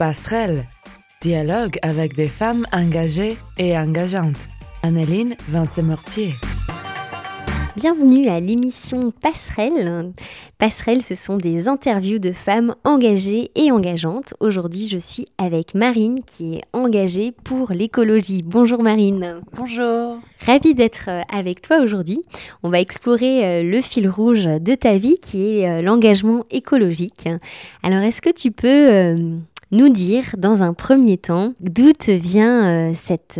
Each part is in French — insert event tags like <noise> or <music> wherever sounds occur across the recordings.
Passerelle. Dialogue avec des femmes engagées et engageantes. Anneline Vincent-Mortier. Bienvenue à l'émission Passerelle. Passerelle, ce sont des interviews de femmes engagées et engageantes. Aujourd'hui, je suis avec Marine qui est engagée pour l'écologie. Bonjour Marine. Bonjour. Ravie d'être euh, avec toi aujourd'hui. On va explorer euh, le fil rouge de ta vie qui est euh, l'engagement écologique. Alors, est-ce que tu peux nous dire dans un premier temps d'où te vient cet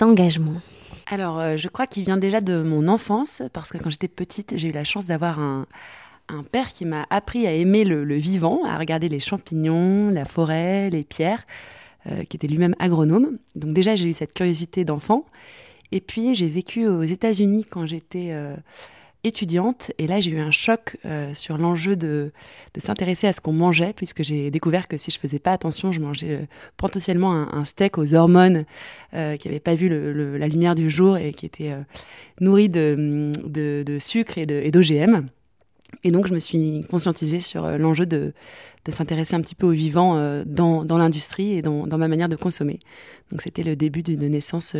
engagement alors, euh, je crois qu'il vient déjà de mon enfance, parce que quand j'étais petite, j'ai eu la chance d'avoir un, père qui m'a appris à aimer le, vivant, à regarder les champignons, la forêt, les pierres, euh, qui était lui-même agronome. Donc déjà, j'ai eu cette curiosité d'enfant. Et puis, j'ai vécu aux États-Unis quand j'étais... Euh, étudiante. Et là, j'ai eu un choc euh, sur l'enjeu de, s'intéresser à ce qu'on mangeait, puisque j'ai découvert que si je faisais pas attention, je mangeais euh, potentiellement un, steak aux hormones euh, qui n'avait pas vu la lumière du jour et qui était nourri de, de, sucre et d'OGM. Et donc, je me suis conscientisée sur l'enjeu de, s'intéresser un petit peu au vivant dans, l'industrie et dans, ma manière de consommer. Donc, c'était le début d'une naissance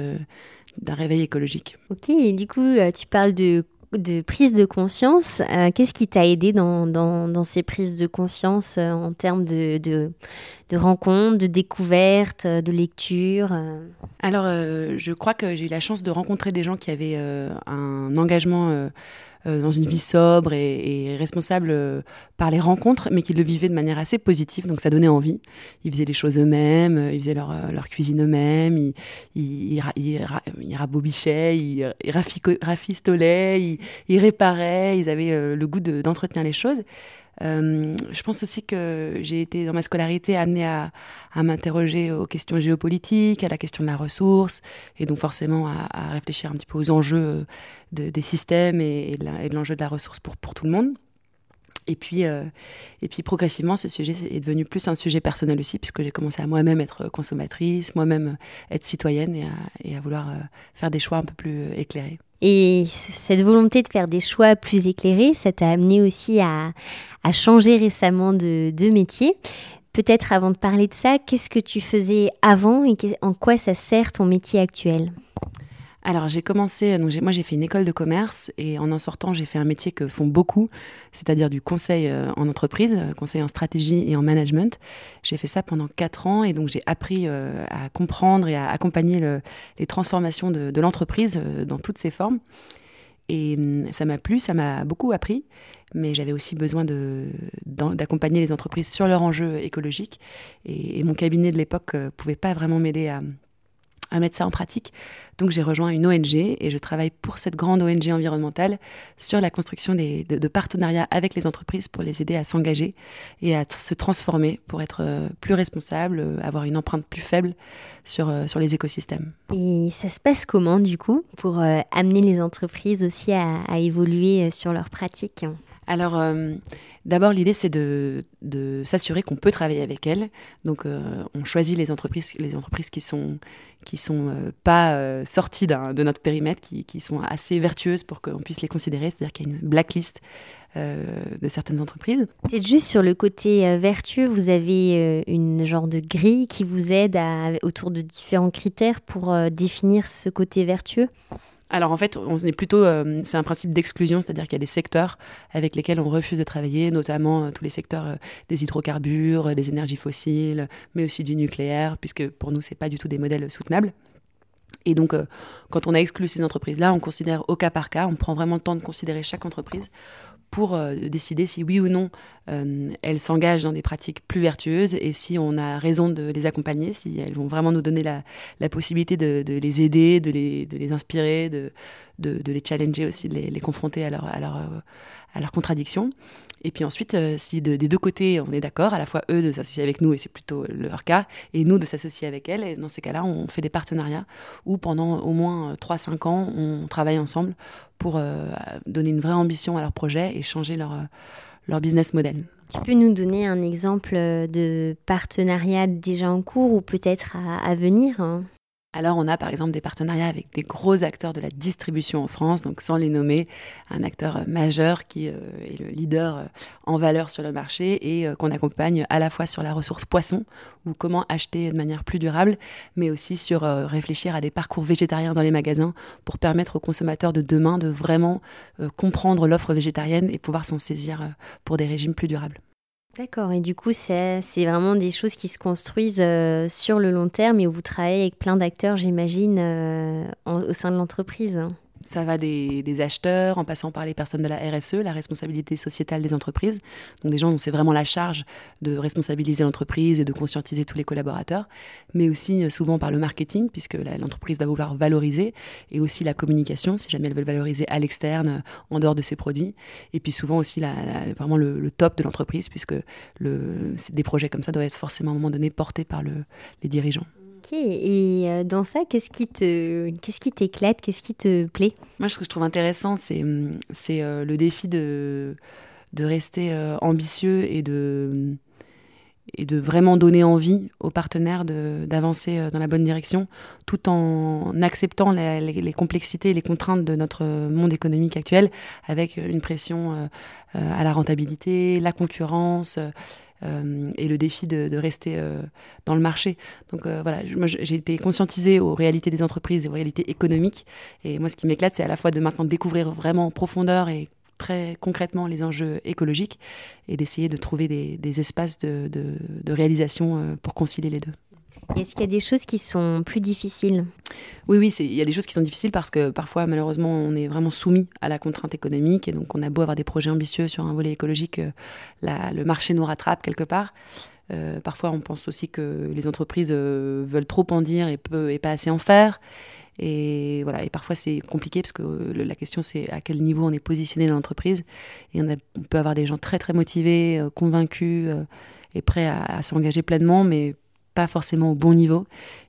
d'un réveil écologique. Ok, et du coup, tu parles de de prise de conscience. Euh, qu'est-ce qui t'a aidé dans, ces prises de conscience euh, en termes de, rencontres, de découvertes, de lecture Alors, euh, je crois que j'ai eu la chance de rencontrer des gens qui avaient un engagement euh, dans une vie sobre et, responsable euh, par les rencontres, mais qui le vivaient de manière assez positive, donc ça donnait envie. Ils faisaient les choses eux-mêmes, euh, ils faisaient leur, leur cuisine eux-mêmes, ils, ils, ils, ils rabobichaient, ils, rafistolaient, ils, réparaient, ils avaient le goût d'entretenir les choses. Euh, je pense aussi que j'ai été dans ma scolarité amenée à, m'interroger aux questions géopolitiques, à la question de la ressource, et donc forcément à, réfléchir un petit peu aux enjeux de, des systèmes et, de l'enjeu de la ressource pour tout le monde. Et puis, euh, et puis progressivement, ce sujet est devenu plus un sujet personnel aussi, puisque j'ai commencé à moi-même être consommatrice, moi-même être citoyenne et à, vouloir euh, faire des choix un peu plus éclairés. Et cette volonté de faire des choix plus éclairés, ça t'a amené aussi à, changer récemment de métier. Peut-être avant de parler de ça, qu'est-ce que tu faisais avant et en quoi ça sert ton métier actuel? Alors j'ai commencé, donc moi j'ai fait une école de commerce et en en sortant j'ai fait un métier que font beaucoup, c'est-à-dire du conseil euh, en entreprise, euh, conseil en stratégie et en management. J'ai fait ça pendant quatre ans et donc j'ai appris euh, à comprendre et à accompagner les transformations de, l'entreprise dans toutes ses formes. Et hum, ça m'a plu, ça m'a beaucoup appris, mais j'avais aussi besoin d'accompagner les entreprises sur leurs enjeux écologiques. Et, et mon cabinet de l'époque ne pouvait pas vraiment m'aider à, à mettre ça en pratique. Donc j'ai rejoint une ONG et je travaille pour cette grande ONG environnementale sur la construction de, partenariats avec les entreprises pour les aider à s'engager et à se transformer pour être euh, plus responsables, euh, avoir une empreinte plus faible sur, euh, sur les écosystèmes. Et ça se passe comment du coup pour amener les entreprises aussi à, à évoluer sur leurs pratiques? Alors, D'abord, l'idée, c'est de, s'assurer qu'on peut travailler avec elles. Donc, euh, on choisit les entreprises, les entreprises qui sont qui sont euh, pas euh, sorties de notre périmètre, qui, qui, sont assez vertueuses pour qu'on puisse les considérer. C'est-à-dire qu'il y a une blacklist de certaines entreprises. C'est juste sur le côté vertueux, vous avez une genre de grille qui vous aide à, autour de différents critères pour définir ce côté vertueux? Alors en fait, on est plutôt, euh, c'est un principe d'exclusion, c'est-à-dire qu'il y a des secteurs avec lesquels on refuse de travailler, notamment euh, tous les secteurs euh, des hydrocarbures, des énergies fossiles, mais aussi du nucléaire, puisque pour nous, c'est pas du tout des modèles soutenables. Et donc, quand on a exclu ces entreprises-là, on considère au cas par cas, on prend vraiment le temps de considérer chaque entreprise pour euh, décider si oui ou non euh, elles s'engagent dans des pratiques plus vertueuses et si on a raison de les accompagner, si elles vont vraiment nous donner la, possibilité de, les aider, de les, inspirer, de, les challenger aussi, de les, confronter à leur, à leur, à leur contradiction. Et puis ensuite, euh, si des deux côtés on est d'accord, à la fois eux de s'associer avec nous, et c'est plutôt leur cas, et nous de s'associer avec elles, et dans ces cas-là, on fait des partenariats où pendant au moins 3-5 ans, on travaille ensemble pour euh, donner une vraie ambition à leur projet et changer leur, euh, leur business model. Tu peux nous donner un exemple de partenariat déjà en cours ou peut-être à, venir hein? Alors on a par exemple des partenariats avec des gros acteurs de la distribution en France, donc sans les nommer, un acteur euh, majeur qui euh, est le leader euh, en valeur sur le marché et qu'on accompagne à la fois sur la ressource poisson ou comment acheter de manière plus durable, mais aussi sur réfléchir à des parcours végétariens dans les magasins pour permettre aux consommateurs de demain de vraiment comprendre l'offre végétarienne et pouvoir s'en saisir pour des régimes plus durables. D'accord, et du coup, c'est vraiment des choses qui se construisent euh, sur le long terme et où vous travaillez avec plein d'acteurs, j'imagine, euh, au sein de l'entreprise. Ça va des, acheteurs en passant par les personnes de la RSE, la responsabilité sociétale des entreprises. Donc des gens dont c'est vraiment la charge de responsabiliser l'entreprise et de conscientiser tous les collaborateurs. Mais aussi euh, souvent par le marketing, puisque l'entreprise va vouloir valoriser. Et aussi la communication, si jamais elle veut valoriser à l'externe, euh, en dehors de ses produits. Et puis souvent aussi vraiment le, top de l'entreprise, puisque des projets comme ça doivent être forcément à un moment donné portés par le, les dirigeants et euh, dans ça, qu'est-ce qui te, qu'est-ce t'éclate, qu'est-ce qui te plaît? Moi, ce que je trouve intéressant, c'est, hum, euh, le défi de, de rester euh, ambitieux et de, et de vraiment donner envie aux partenaires d'avancer dans la bonne direction, tout en acceptant les, complexités et les contraintes de notre monde économique actuel, avec une pression à la rentabilité, la concurrence euh, et le défi de, rester euh, dans le marché. Donc euh, voilà, moi j'ai été conscientisée aux réalités des entreprises et aux réalités économiques. Et moi, ce qui m'éclate, c'est à la fois de maintenant découvrir vraiment en profondeur et très concrètement les enjeux écologiques et d'essayer de trouver des, espaces de, de réalisation pour concilier les deux. Est-ce qu'il y a des choses qui sont plus difficiles? Oui, oui, il y a des choses qui sont difficiles parce que parfois, malheureusement, on est vraiment soumis à la contrainte économique et donc on a beau avoir des projets ambitieux sur un volet écologique, euh, le marché nous rattrape quelque part. Euh, parfois, on pense aussi que les entreprises euh, veulent trop en dire et, pas assez en faire. Et voilà, et parfois c'est compliqué parce que la question c'est à quel niveau on est positionné dans l'entreprise. Et on, on, peut avoir des gens très très motivés, convaincus et prêts à, à s'engager pleinement, mais pas forcément au bon niveau.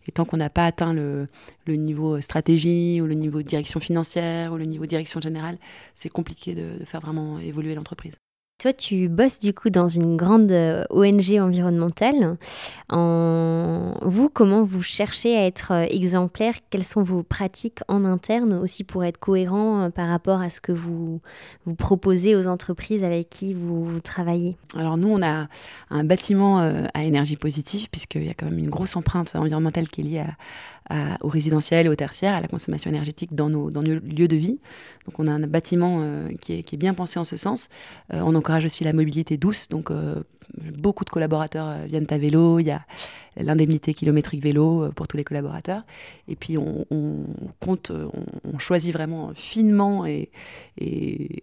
Et tant qu'on n'a pas atteint le, niveau stratégie ou le niveau direction financière ou le niveau direction générale, c'est compliqué de faire vraiment évoluer l'entreprise. Toi, tu bosses du coup dans une grande euh, ONG environnementale. En... Vous, comment vous cherchez à être euh, exemplaire? Quelles sont vos pratiques en interne aussi pour être cohérent euh, par rapport à ce que vous, vous proposez aux entreprises avec qui vous, travaillez? Alors nous, on a un bâtiment à énergie positive puisqu'il y a quand même une grosse empreinte environnementale qui est liée à, au résidentiel et au tertiaire, à la consommation énergétique dans nos, lieux de vie. Donc on a un bâtiment euh, qui, est, bien pensé en ce sens. Euh, on encourage aussi la mobilité douce, donc euh, beaucoup de collaborateurs viennent à vélo, il y a l'indemnité kilométrique vélo pour tous les collaborateurs. Et puis on, compte, on, choisit vraiment finement et,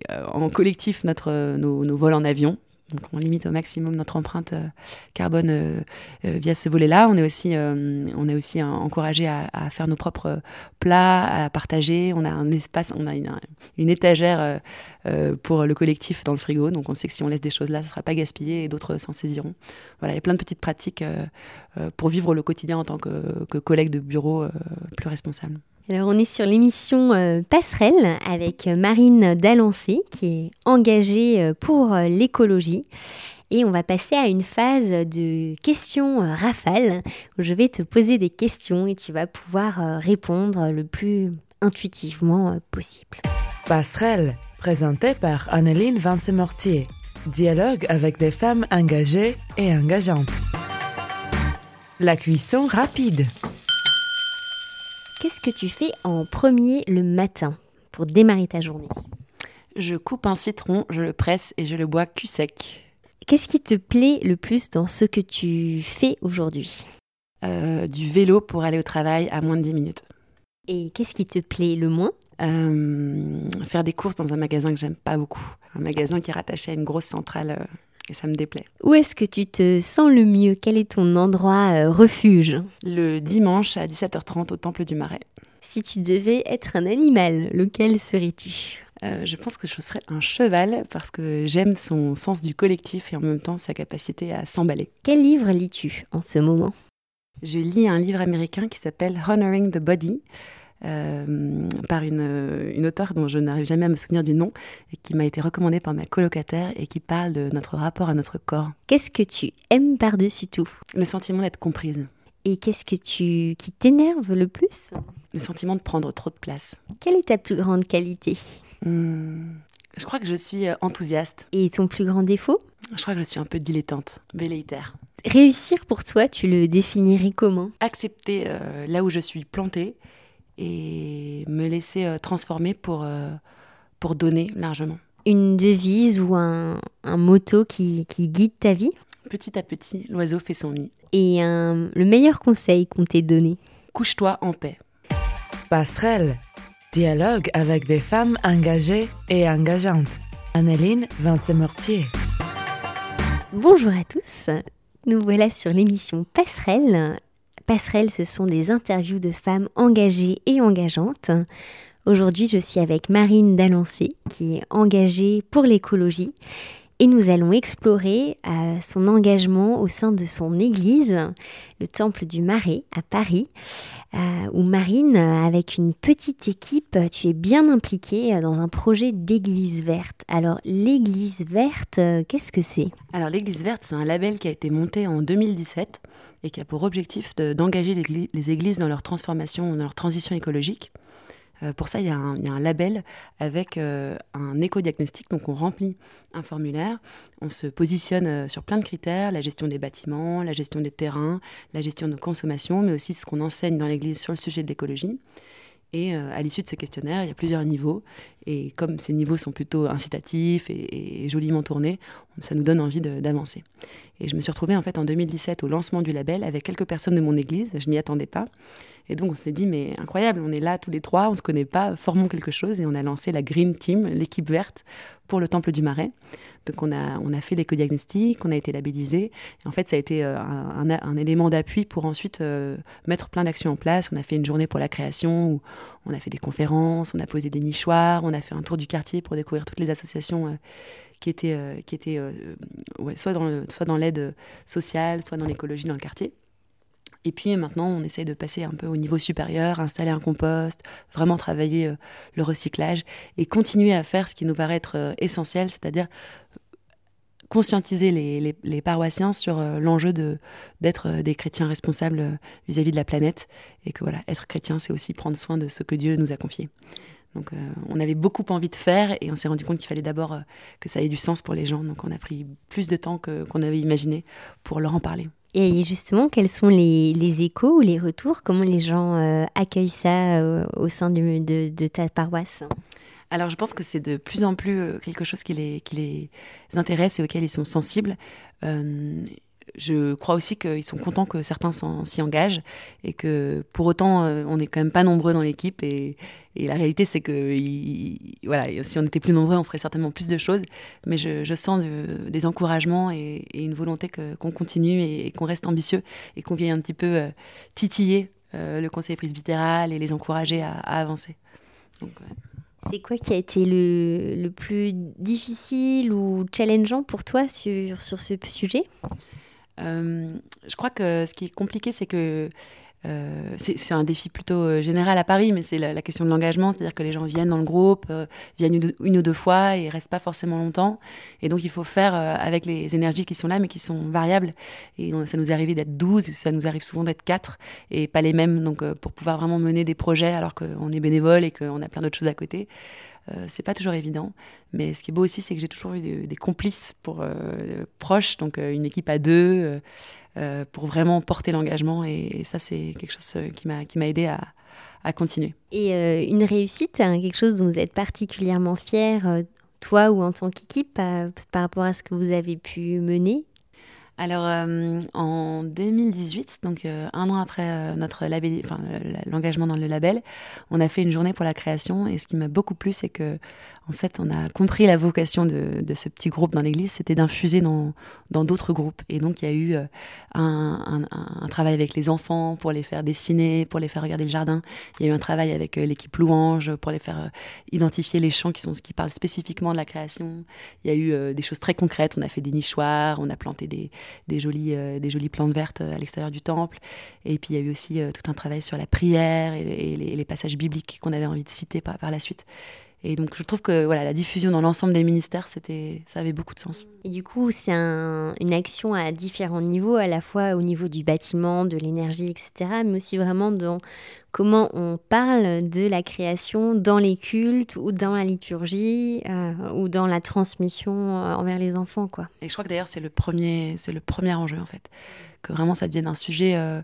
en collectif notre, nos vols en avion. Donc on limite au maximum notre empreinte euh, carbone euh, euh, via ce volet-là. On est aussi, on est aussi encouragé à, faire nos propres plats, à partager. On a un espace, on a une, étagère pour le collectif dans le frigo. Donc on sait que si on laisse des choses là, ça ne sera pas gaspillé et d'autres s'en saisiront. Voilà, il y a plein de petites pratiques pour vivre le quotidien en tant que, que collègue de bureau plus responsable. Alors on est sur l'émission euh, Passerelle avec Marine Dalancé qui est engagée euh, pour euh, l'écologie. Et on va passer à une phase de questions rafales où je vais te poser des questions et tu vas pouvoir répondre le plus intuitivement possible. Passerelle, présentée par Anneline Vance-Mortier. Dialogue avec des femmes engagées et engageantes. La cuisson rapide. Qu'est-ce que tu fais en premier le matin pour démarrer ta journée? Je coupe un citron, je le presse et je le bois cul sec. Qu'est-ce qui te plaît le plus dans ce que tu fais aujourd'hui? Euh, Du vélo pour aller au travail à moins de 10 minutes. Et qu'est-ce qui te plaît le moins? Euh, Faire des courses dans un magasin que j'aime pas beaucoup. Un magasin qui est rattaché à une grosse centrale euh, et ça me déplaît. Où est-ce que tu te sens le mieux? Quel est ton endroit euh, refuge? Le dimanche à 17h30 au Temple du Marais. Si tu devais être un animal, lequel serais-tu? Euh, je pense que je serais un cheval parce que j'aime son sens du collectif et en même temps sa capacité à s'emballer. Quel livre lis-tu en ce moment? Je lis un livre américain qui s'appelle Honoring the Body euh, par une, une auteure dont je n'arrive jamais à me souvenir du nom et qui m'a été recommandée par ma colocataire et qui parle de notre rapport à notre corps. Qu'est-ce que tu aimes par-dessus tout? Le sentiment d'être comprise. Et qu'est-ce que tu qui t'énerve le plus? Le sentiment de prendre trop de place. Quelle est ta plus grande qualité? Hmm, Je crois que je suis euh, enthousiaste. Et ton plus grand défaut? Je crois que je suis un peu dilettante, velléitaire. Réussir pour toi, tu le définirais comment? Accepter euh, là où je suis plantée et me laisser euh, transformer pour, euh, pour donner largement. Une devise ou un, un motto qui, qui guide ta vie? Petit à petit, l'oiseau fait son nid. Et un- le meilleur conseil qu'on t'ait donné? Couche-toi en paix. Passerelle. Dialogue avec des femmes engagées et engageantes. Anneline Vincent-Mortier. Bonjour à tous, nous voilà sur l'émission Passerelle. Passerelle, ce sont des interviews de femmes engagées et engageantes. Aujourd'hui, je suis avec Marine Dalancé, qui est engagée pour l'écologie, et nous allons explorer euh, son engagement au sein de son église, le Temple du Marais à Paris, euh, où Marine, euh, avec une petite équipe, tu es bien impliquée dans un projet d'église verte. Alors, l'église verte, qu'est-ce que c'est? Alors l'Église verte, c'est un label qui a été monté en 2017 et qui a pour objectif de- d'engager les églises dans leur transformation, dans leur transition écologique. Euh, pour ça, il y, a un, il y a un label avec euh, un éco-diagnostic. Donc, on remplit un formulaire, on se positionne euh, sur plein de critères la gestion des bâtiments, la gestion des terrains, la gestion de consommation, mais aussi ce qu'on enseigne dans l'Église sur le sujet de l'écologie. Et euh, à l'issue de ce questionnaire, il y a plusieurs niveaux. Et comme ces niveaux sont plutôt incitatifs et, joliment tournés, ça nous donne envie d'avancer. Et je me suis retrouvée en fait en 2017 au lancement du label avec quelques personnes de mon église. Je m'y attendais pas. Et donc on s'est dit mais incroyable, on est là tous les trois, on se connaît pas, formons quelque chose et on a lancé la Green Team, l'équipe verte pour le Temple du Marais. Donc on a on a fait l'éco-diagnostic, on a été labellisé. En fait ça a été euh, un, élément d'appui pour ensuite euh, mettre plein d'actions en place. On a fait une journée pour la création où on a fait des conférences, on a posé des nichoirs, on a fait un tour du quartier pour découvrir toutes les associations. euh, qui étaient, qui étaient soit dans l'aide sociale, soit dans l'écologie dans le quartier. Et puis maintenant, on essaye de passer un peu au niveau supérieur, installer un compost, vraiment travailler euh, le recyclage et continuer à faire ce qui nous paraît être euh, essentiel, c'est-à-dire conscientiser les, paroissiens sur euh, l'enjeu de d'être euh, des chrétiens responsables euh, vis-à-vis de la planète et que voilà, être chrétien, c'est aussi prendre soin de ce que Dieu nous a confié. Donc, euh, on avait beaucoup envie de faire et on s'est rendu compte qu'il fallait d'abord euh, que ça ait du sens pour les gens. Donc, on a pris plus de temps qu'on avait imaginé pour leur en parler. Et justement, quels sont les, les échos ou les retours? Comment les gens euh, accueillent ça euh, au sein de, ta paroisse? Alors, je pense que c'est de plus en plus euh, quelque chose qui les, qui les intéresse et auquel ils sont sensibles. Je crois aussi qu'ils sont contents que certains s'y engagent et que pour autant, on n'est quand même pas nombreux dans l'équipe. Et la réalité, c'est que il- voilà, si on était plus nombreux, on ferait certainement plus de choses. Mais je, je sens de- des encouragements et, et une volonté que- qu'on continue et, et qu'on reste ambitieux et qu'on vienne un petit peu euh, titiller euh, le conseil presbytéral et les encourager à, à avancer. Donc, ouais. C'est quoi qui a été le, le plus difficile ou challengeant pour toi sur, sur ce sujet? Euh, je crois que ce qui est compliqué, c'est que c'est c'est un défi plutôt euh, général à Paris, mais c'est la, la question de l'engagement, c'est-à-dire que les gens viennent dans le groupe, euh, viennent une, ou deux fois et restent pas forcément longtemps. Et donc il faut faire euh, avec les énergies qui sont là, mais qui sont variables. Et on- ça nous est arrivé d'être 12, ça nous arrive souvent d'être 4 et pas les mêmes. Donc euh, pour pouvoir vraiment mener des projets alors qu'on est bénévole et qu'on a plein d'autres choses à côté, euh, c'est pas toujours évident. Mais ce qui est beau aussi, c'est que j'ai toujours eu des, complices pour euh, proches, donc euh, une équipe à deux. euh, pour vraiment porter l'engagement. Et, ça, c'est quelque chose qui m'a qui m'a aidé à, à continuer. Et une réussite, hein, quelque chose dont vous êtes particulièrement fier, toi ou en tant qu'équipe, par rapport à ce que vous avez pu mener? Alors, euh, en 2018, donc euh, un an après euh, notre l'engagement dans le label, on a fait une journée pour la création. Et ce qui m'a beaucoup plu, c'est que, en fait, on a compris la vocation de, ce petit groupe dans l'église, c'était d'infuser dans d'autres groupes. Et donc, il y a eu euh, un, travail avec les enfants pour les faire dessiner, pour les faire regarder le jardin. Il y a eu un travail avec euh, l'équipe louange pour les faire euh, identifier les chants qui sont qui parlent spécifiquement de la création. Il y a eu des choses très concrètes. On a fait des nichoirs, on a planté des jolies, plantes vertes à l'extérieur du temple. Et puis il y a eu aussi tout un travail sur la prière et, les, passages bibliques qu'on avait envie de citer par la suite. Et donc je trouve que voilà, la diffusion dans l'ensemble des ministères, c'était, ça avait beaucoup de sens. Et du coup, c'est une action à différents niveaux, à la fois au niveau du bâtiment, de l'énergie, etc., mais aussi vraiment dans comment on parle de la création dans les cultes ou dans la liturgie euh, ou dans la transmission euh, envers les enfants. Quoi. Et je crois que d'ailleurs, c'est le, premier, c'est le premier enjeu, en fait. Que vraiment, ça devienne un sujet euh,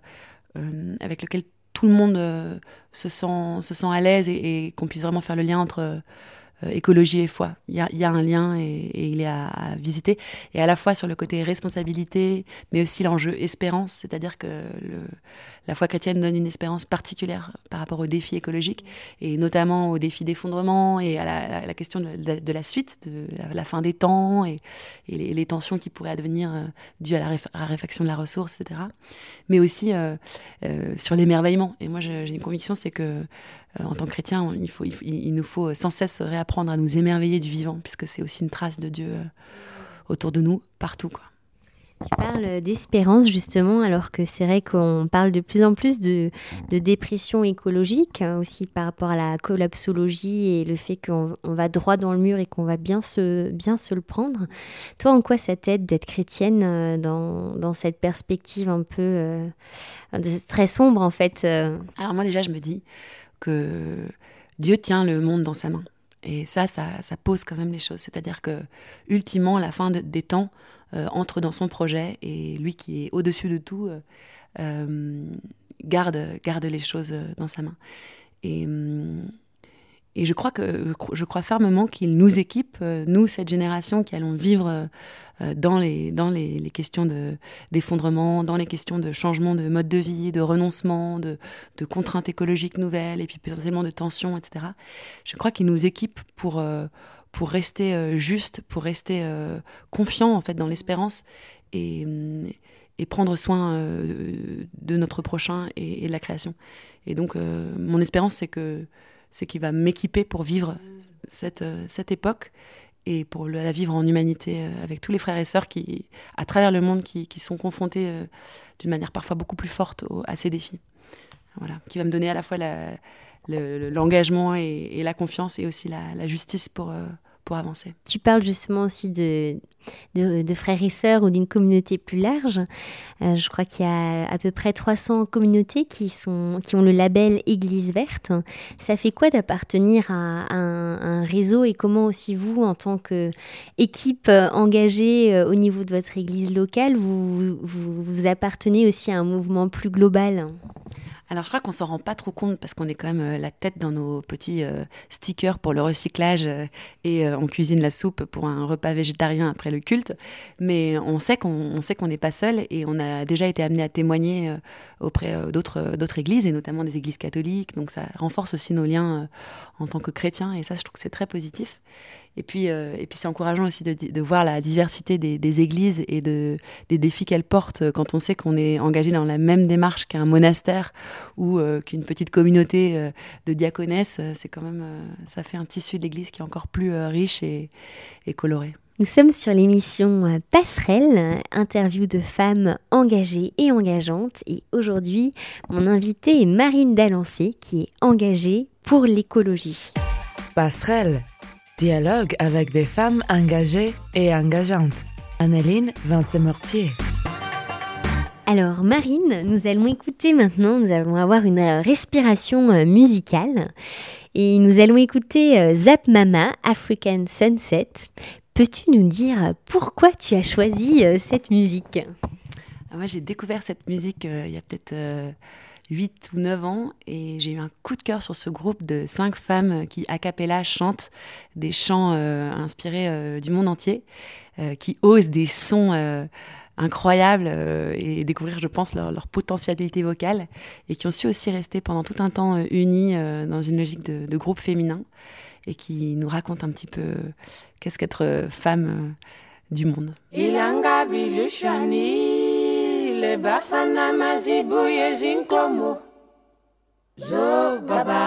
avec lequel tout le monde euh, se, sent, se sent à l'aise et, qu'on puisse vraiment faire le lien entre euh, écologie et foi. Il y a, y a un lien et, il est à, visiter. Et à la fois sur le côté responsabilité, mais aussi l'enjeu espérance, c'est-à-dire que le, la foi chrétienne donne une espérance particulière par rapport aux défis écologiques, et notamment aux défis d'effondrement et à la, question de, la suite, de la, fin des temps et, les, tensions qui pourraient advenir euh, dues à la raréfaction de la ressource, etc. Mais aussi euh, euh, sur l'émerveillement. Et moi, j'ai une conviction, c'est que en tant que chrétien, il, il, nous faut sans cesse réapprendre à nous émerveiller du vivant, puisque c'est aussi une trace de Dieu autour de nous, partout. Quoi. Tu parles d'espérance justement, alors que c'est vrai qu'on parle de plus en plus de, dépression écologique, hein, aussi par rapport à la collapsologie et le fait qu'on va droit dans le mur et qu'on va bien se, bien se le prendre. Toi, en quoi ça t'aide d'être chrétienne euh, dans, cette perspective un peu euh, très sombre en fait euh? Alors moi déjà, je me dis que Dieu tient le monde dans sa main. Et ça, ça, pose quand même les choses. C'est-à-dire que, ultimement, la fin des temps, euh, entre dans son projet et lui qui est au-dessus de tout euh, euh, garde, garde les choses dans sa main. Et, et je crois que je crois fermement qu'il nous équipe, nous cette génération qui allons vivre dans les dans les, les questions de d'effondrement, dans les questions de changement de mode de vie, de renoncement, de, de contraintes écologiques nouvelles et puis potentiellement de tensions, etc. Je crois qu'il nous équipe pour pour rester euh, juste, pour rester euh, confiant en fait dans l'espérance et, et, prendre soin euh, de notre prochain et, de la création. Et donc mon espérance c'est que c'est qu'il va m'équiper pour vivre cette, cette époque et pour la vivre en humanité avec tous les frères et sœurs qui, à travers le monde, qui, qui sont confrontés d'une manière parfois beaucoup plus forte à ces défis. Voilà, qui va me donner à la fois l'engagement et, la confiance et aussi la, justice pour, euh, avancer. Tu parles justement aussi de, de, frères et sœurs ou d'une communauté plus large. Euh, je crois qu'il y a à peu près 300 communautés qui, sont, qui ont le label Église verte. Ça fait quoi d'appartenir à, un, réseau et comment aussi vous, en tant qu'équipe engagée euh, au niveau de votre église locale, vous, vous, vous appartenez aussi à un mouvement plus global? Alors je crois qu'on s'en rend pas trop compte parce qu'on est quand même euh, la tête dans nos petits euh, stickers pour le recyclage euh, et on cuisine la soupe pour un repas végétarien après le culte. Mais on sait qu'on sait qu'on n'est pas seul et on a déjà été amené à témoigner auprès d'autres d'autres églises et notamment des églises catholiques. Donc ça renforce aussi nos liens en tant que chrétiens et ça je trouve que c'est très positif. Et puis, euh, et puis c'est encourageant aussi de, de, voir la diversité des, des, églises et de, des défis qu'elles portent quand on sait qu'on est engagé dans la même démarche qu'un monastère ou euh, qu'une petite communauté euh, de diaconesses. C'est quand même, ça fait un tissu de l'église qui est encore plus riche et, et coloré. Nous sommes sur l'émission Passerelle, interview de femmes engagées et engageantes. Et aujourd'hui, mon invitée est Marine Dalancé, qui est engagée pour l'écologie. Passerelle Dialogue avec des femmes engagées et engageantes. Anneline Vincent-Mortier. Alors Marine, nous allons écouter maintenant, nous allons avoir une euh, respiration euh, musicale et nous allons écouter euh, Zap Mama African Sunset. Peux-tu nous dire pourquoi tu as choisi cette musique? Ah, Moi j'ai découvert cette musique il y a peut-être 8 ou 9 ans et j'ai eu un coup de cœur sur ce groupe de 5 femmes qui a cappella chantent des chants euh, inspirés euh, du monde entier, euh, qui osent des sons incroyables et découvrir, je pense, leur, potentialité vocale et qui ont su aussi rester pendant tout un temps unis dans une logique de, de, groupe féminin et qui nous racontent un petit peu qu'est-ce qu'être femme du monde. Le bafana mazibuye zinkomo zo baba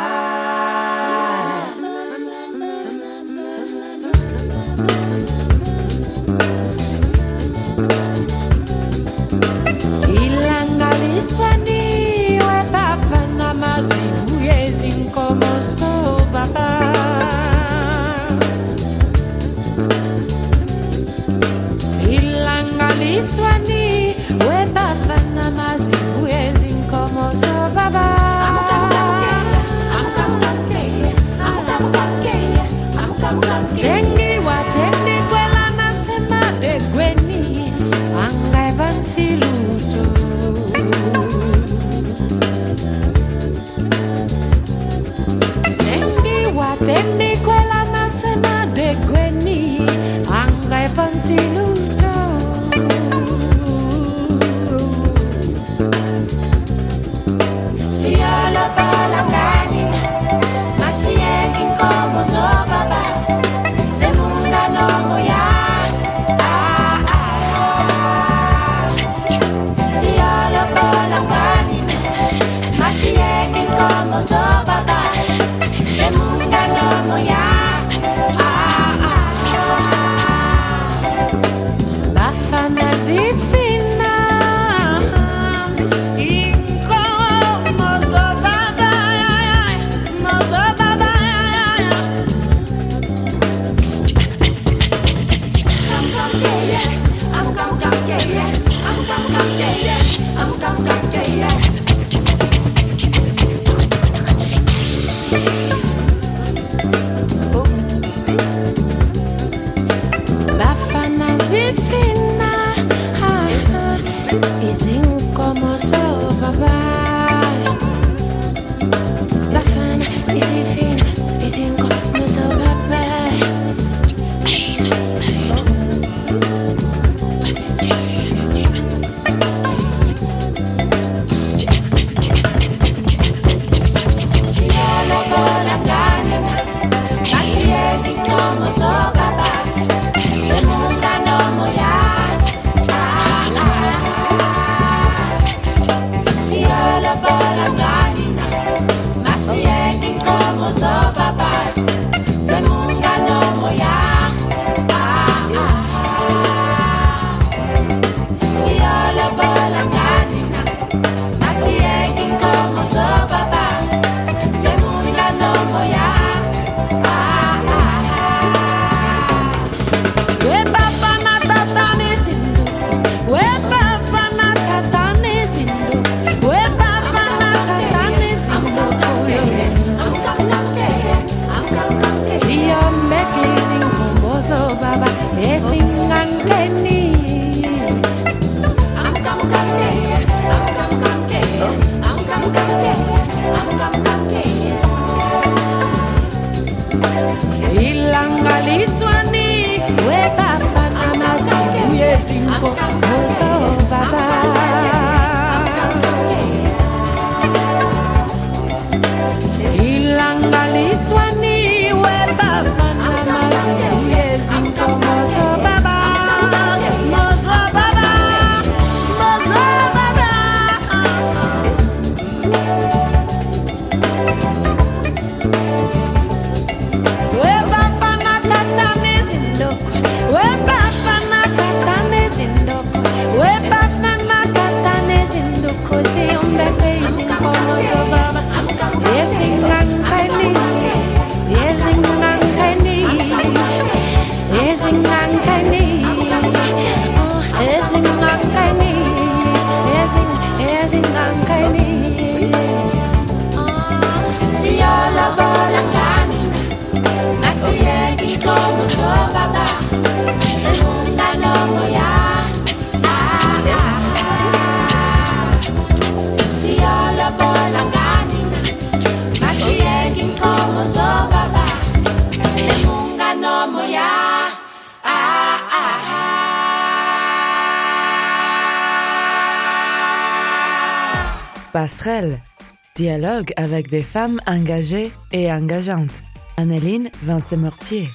Dialogue avec des femmes engagées et engageantes. Anneline Vincent-Mortier.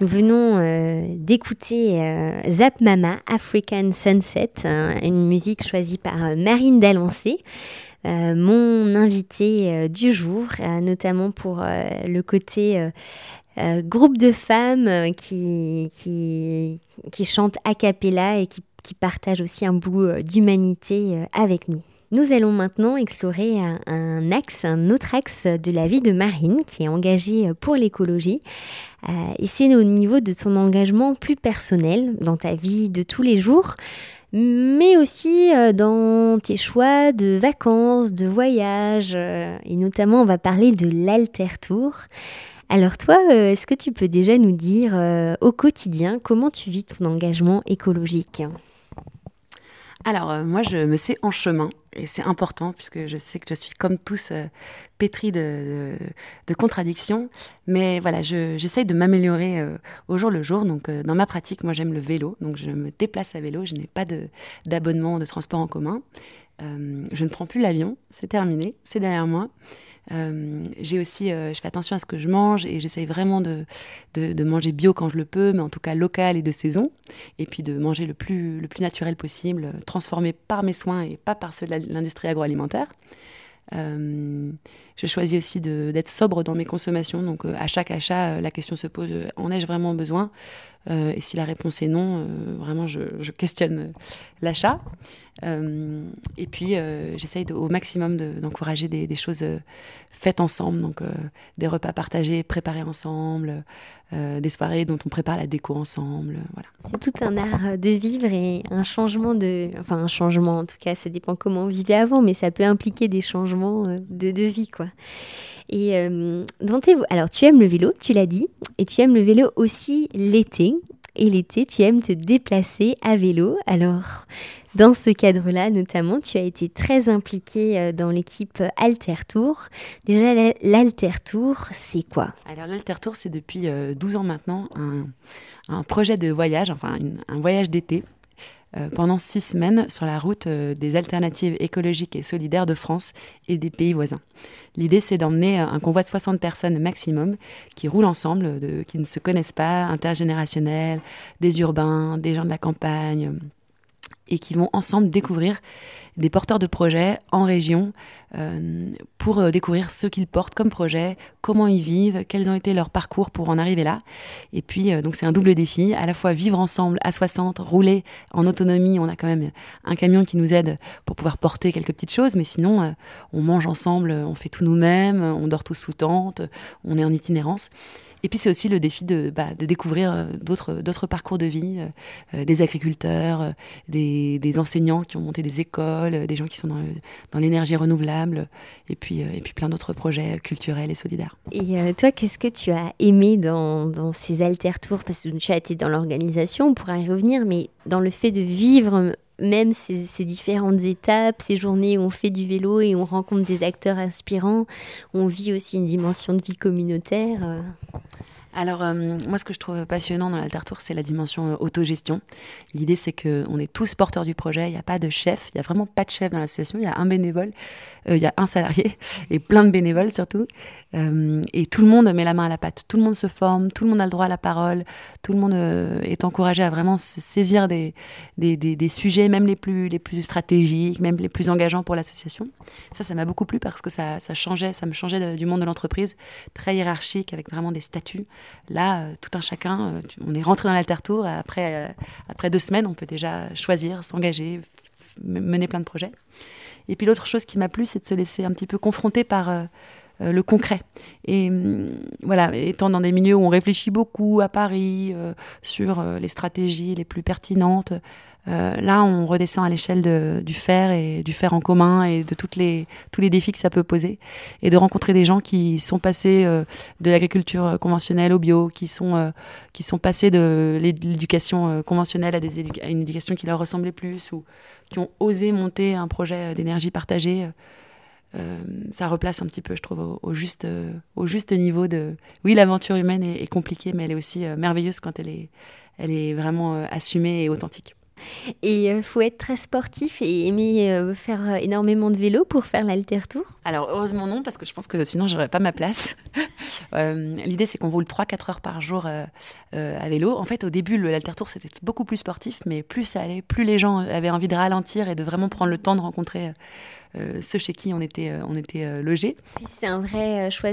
Nous venons euh, d'écouter euh, Zap Mama African Sunset, hein, une musique choisie par euh, Marine Dalancé, mon invitée du jour, notamment pour le côté groupe de femmes qui, qui, qui chantent a cappella et qui, qui partagent aussi un bout d'humanité avec nous. Nous allons maintenant explorer un, axe, un autre axe de la vie de Marine qui est engagée pour l'écologie. Euh, et c'est au niveau de ton engagement plus personnel dans ta vie de tous les jours, mais aussi euh, dans tes choix de vacances, de voyages. Euh, et notamment, on va parler de l'Alter Tour. Alors toi, est-ce que tu peux déjà nous dire au quotidien comment tu vis ton engagement écologique? Alors, moi, je me sais en chemin et c'est important puisque je sais que je suis comme tous euh, pétrie de, contradictions. Mais voilà, j'essaye de m'améliorer euh, au jour le jour. Donc euh, dans ma pratique, moi j'aime le vélo. Donc je me déplace à vélo. Je n'ai pas d'abonnement de, transport en commun. je ne prends plus l'avion. C'est terminé. C'est derrière moi. Euh, j'ai aussi, euh, je fais attention à ce que je mange et j'essaye vraiment de, de, manger bio quand je le peux, mais en tout cas local et de saison. Et puis de manger le plus, le plus naturel possible, transformé par mes soins et pas par ceux de l'industrie agroalimentaire. Je choisis aussi d'être sobre dans mes consommations. Donc à chaque achat, la question se pose en ai-je vraiment besoin? Et si la réponse est non, vraiment je, je questionne l'achat. et puis j'essaye au maximum d'encourager des, des, choses faites ensemble, donc des repas partagés, préparés ensemble, des soirées dont on prépare la déco ensemble. Voilà. C'est tout un art de vivre et un changement de, enfin un changement en tout cas, ça dépend comment on vivait avant, mais ça peut impliquer des changements de, de vie quoi. Et euh, alors tu aimes le vélo, tu l'as dit, et tu aimes le vélo aussi l'été. Et l'été, tu aimes te déplacer à vélo. Alors, dans ce cadre-là, notamment, tu as été très impliqué euh, dans l'équipe Alter Tour. Déjà, l'Alter Tour, c'est quoi? Alors, l'Alter Tour, c'est depuis 12 euh, ans maintenant un, projet de voyage, enfin un voyage d'été euh, pendant six semaines sur la route des alternatives écologiques et solidaires de France et des pays voisins. L'idée, c'est d'emmener un convoi de 60 personnes maximum qui roulent ensemble, qui ne se connaissent pas, intergénérationnels, des urbains, des gens de la campagne, et qui vont ensemble découvrir des porteurs de projets en région euh, pour euh, découvrir ce qu'ils portent comme projet, comment ils vivent, quels ont été leurs parcours pour en arriver là. Et puis, euh, donc c'est un double défi, à la fois vivre ensemble à 60, rouler en autonomie. On a quand même un camion qui nous aide pour pouvoir porter quelques petites choses, mais sinon, on mange ensemble, on fait tout nous-mêmes, on dort tous sous tente, on est en itinérance. Et puis c'est aussi le défi de, bah, de découvrir euh, d'autres, parcours de vie, euh, euh, des agriculteurs, des, des, enseignants qui ont monté des écoles, des gens qui sont dans, dans l'énergie renouvelable, et puis, et puis plein d'autres projets culturels et solidaires. Et toi, qu'est-ce que tu as aimé dans, dans ces alter-tours Parce que tu as été dans l'organisation, on pourra y revenir, mais dans le fait de vivre même ces, différentes étapes, ces journées où on fait du vélo et on rencontre des acteurs inspirants, on vit aussi une dimension de vie communautaire. Euh. Alors, euh, moi, ce que je trouve passionnant dans l'Altertour, c'est la dimension euh, autogestion. L'idée, c'est qu'on est tous porteurs du projet, il n'y a pas de chef, il n'y a vraiment pas de chef dans l'association, il y a un bénévole, il y a un salarié <laughs> et plein de bénévoles surtout. Euh, et tout le monde met la main à la pâte, tout le monde se forme, tout le monde a le droit à la parole, tout le monde euh, est encouragé à vraiment saisir des, des, des, sujets, même les plus, les plus stratégiques, même les plus engageants pour l'association. Ça, ça m'a beaucoup plu parce que ça, ça changeait, ça me changeait du monde de l'entreprise, très hiérarchique, avec vraiment des statuts. Là, euh, tout un chacun, on est rentré dans l'alter-tour, après, après deux semaines, on peut déjà choisir, s'engager, mener plein de projets. Et puis l'autre chose qui m'a plu, c'est de se laisser un petit peu confronter par euh, le concret. Et hum, voilà, étant dans des milieux où on réfléchit beaucoup à Paris euh, sur euh, les stratégies les plus pertinentes, là, on redescend à l'échelle du faire et du faire en commun et de toutes les, tous les défis que ça peut poser. Et de rencontrer des gens qui sont passés de l'agriculture conventionnelle au bio, qui sont, qui sont passés de l'éducation conventionnelle à, des à une éducation qui leur ressemblait plus, ou qui ont osé monter un projet d'énergie partagée. Euh, ça replace un petit peu, je trouve, au, juste, euh, au juste niveau de. Oui, l'aventure humaine est, compliquée, mais elle est aussi euh, merveilleuse quand elle est, elle est vraiment assumée et authentique. Et il faut être très sportif et aimer faire énormément de vélo pour faire l'alter tour Alors heureusement non, parce que je pense que sinon j'aurais pas ma place. <laughs> L'idée c'est qu'on roule 3-4 heures par jour à vélo. En fait au début l'alter tour c'était beaucoup plus sportif, mais plus ça allait, plus les gens avaient envie de ralentir et de vraiment prendre le temps de rencontrer euh, ceux chez qui on était, euh, on était euh, logés. c'est un vrai choix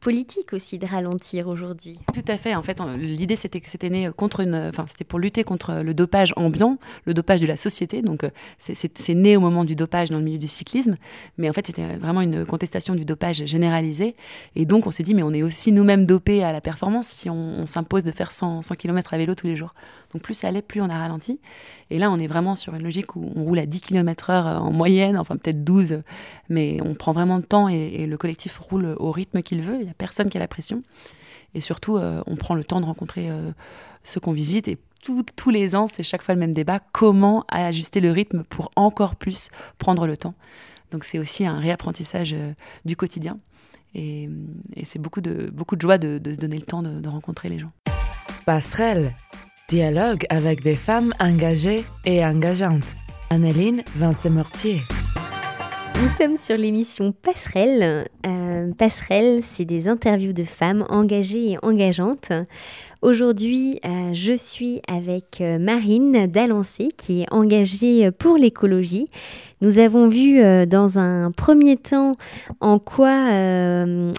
politique aussi de ralentir aujourd'hui. Tout à fait. En fait, l'idée c'était que c'était né contre une, enfin c'était pour lutter contre le dopage ambiant, le dopage de la société. Donc c'est né au moment du dopage dans le milieu du cyclisme, mais en fait c'était vraiment une contestation du dopage généralisé. Et donc on s'est dit mais on est aussi nous-mêmes dopés à la performance si on, s'impose de faire 100, 100 km à vélo tous les jours. Donc plus ça allait, plus on a ralenti. Et là, on est vraiment sur une logique où on roule à 10 km heure en moyenne, enfin peut-être 12, mais on prend vraiment le temps et, le collectif roule au rythme qu'il veut. Il n'y a personne qui a la pression. Et surtout, euh, on prend le temps de rencontrer euh, ceux qu'on visite. Et tous les ans, c'est chaque fois le même débat. Comment ajuster le rythme pour encore plus prendre le temps? Donc c'est aussi un réapprentissage euh, du quotidien. Et, c'est beaucoup de, beaucoup de joie de, se donner le temps de rencontrer les gens. Passerelle Dialogue avec des femmes engagées et engageantes. Anneline Vincent-Mortier. Nous sommes sur l'émission Passerelle. Euh, Passerelle, c'est des interviews de femmes engagées et engageantes. Aujourd'hui, euh, je suis avec euh, Marine Dalancé qui est engagée pour l'écologie. Nous avons vu euh, dans un premier temps en quoi,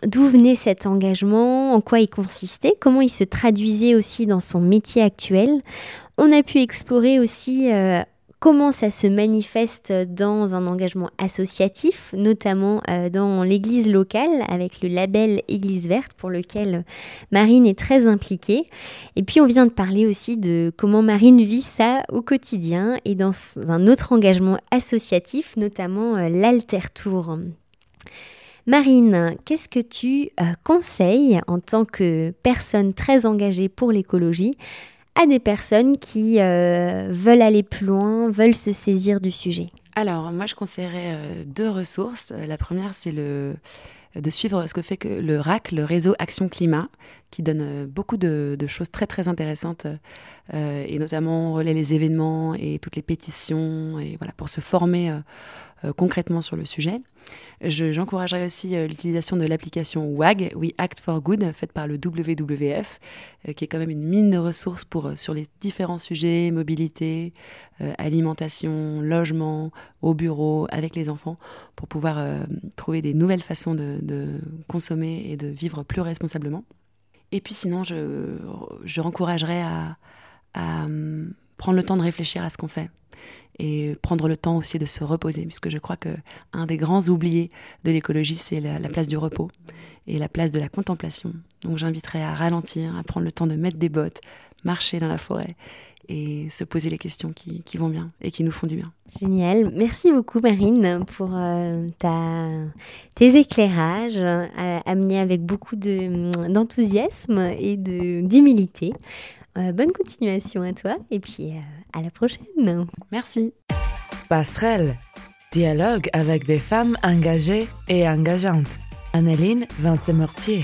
d'où venait cet engagement, en quoi il consistait, comment il se traduisait aussi dans son métier actuel. On a pu explorer aussi comment ça se manifeste dans un engagement associatif, notamment euh, dans l'église locale avec le label Église verte pour lequel Marine est très impliquée. Et puis on vient de parler aussi de comment Marine vit ça au quotidien et dans un autre engagement associatif, notamment euh, l'Alter Tour. Marine, qu'est-ce que tu euh, conseilles en tant que personne très engagée pour l'écologie à des personnes qui euh, veulent aller plus loin, veulent se saisir du sujet Alors, moi, je conseillerais euh, deux ressources. Euh, la première, c'est de suivre ce que fait le RAC, le réseau Action Climat, qui donne beaucoup de, choses très très intéressantes, et notamment relaie les événements et toutes les pétitions, et voilà pour se former concrètement sur le sujet. J'encouragerais aussi euh, l'utilisation de l'application WAG, We Act for Good, faite par le WWF, euh, qui est quand même une mine de ressources pour, euh, sur les différents sujets, mobilité, alimentation, logement, au bureau, avec les enfants, pour pouvoir trouver des nouvelles façons de, consommer et de vivre plus responsablement. Et puis sinon, je, je encouragerais à, à prendre le temps de réfléchir à ce qu'on fait et prendre le temps aussi de se reposer, puisque je crois que un des grands oubliés de l'écologie, c'est la, place du repos et la place de la contemplation. Donc j'inviterai à ralentir, à prendre le temps de mettre des bottes, marcher dans la forêt et se poser les questions qui, vont bien et qui nous font du bien. Génial. Merci beaucoup Marine pour euh, tes éclairages euh, amenés avec beaucoup d'enthousiasme et d'humilité. Bonne continuation à toi et puis euh, à la prochaine. Merci. Passerelle. Dialogue avec des femmes engagées et engageantes. Anneline Vincent-Mortier.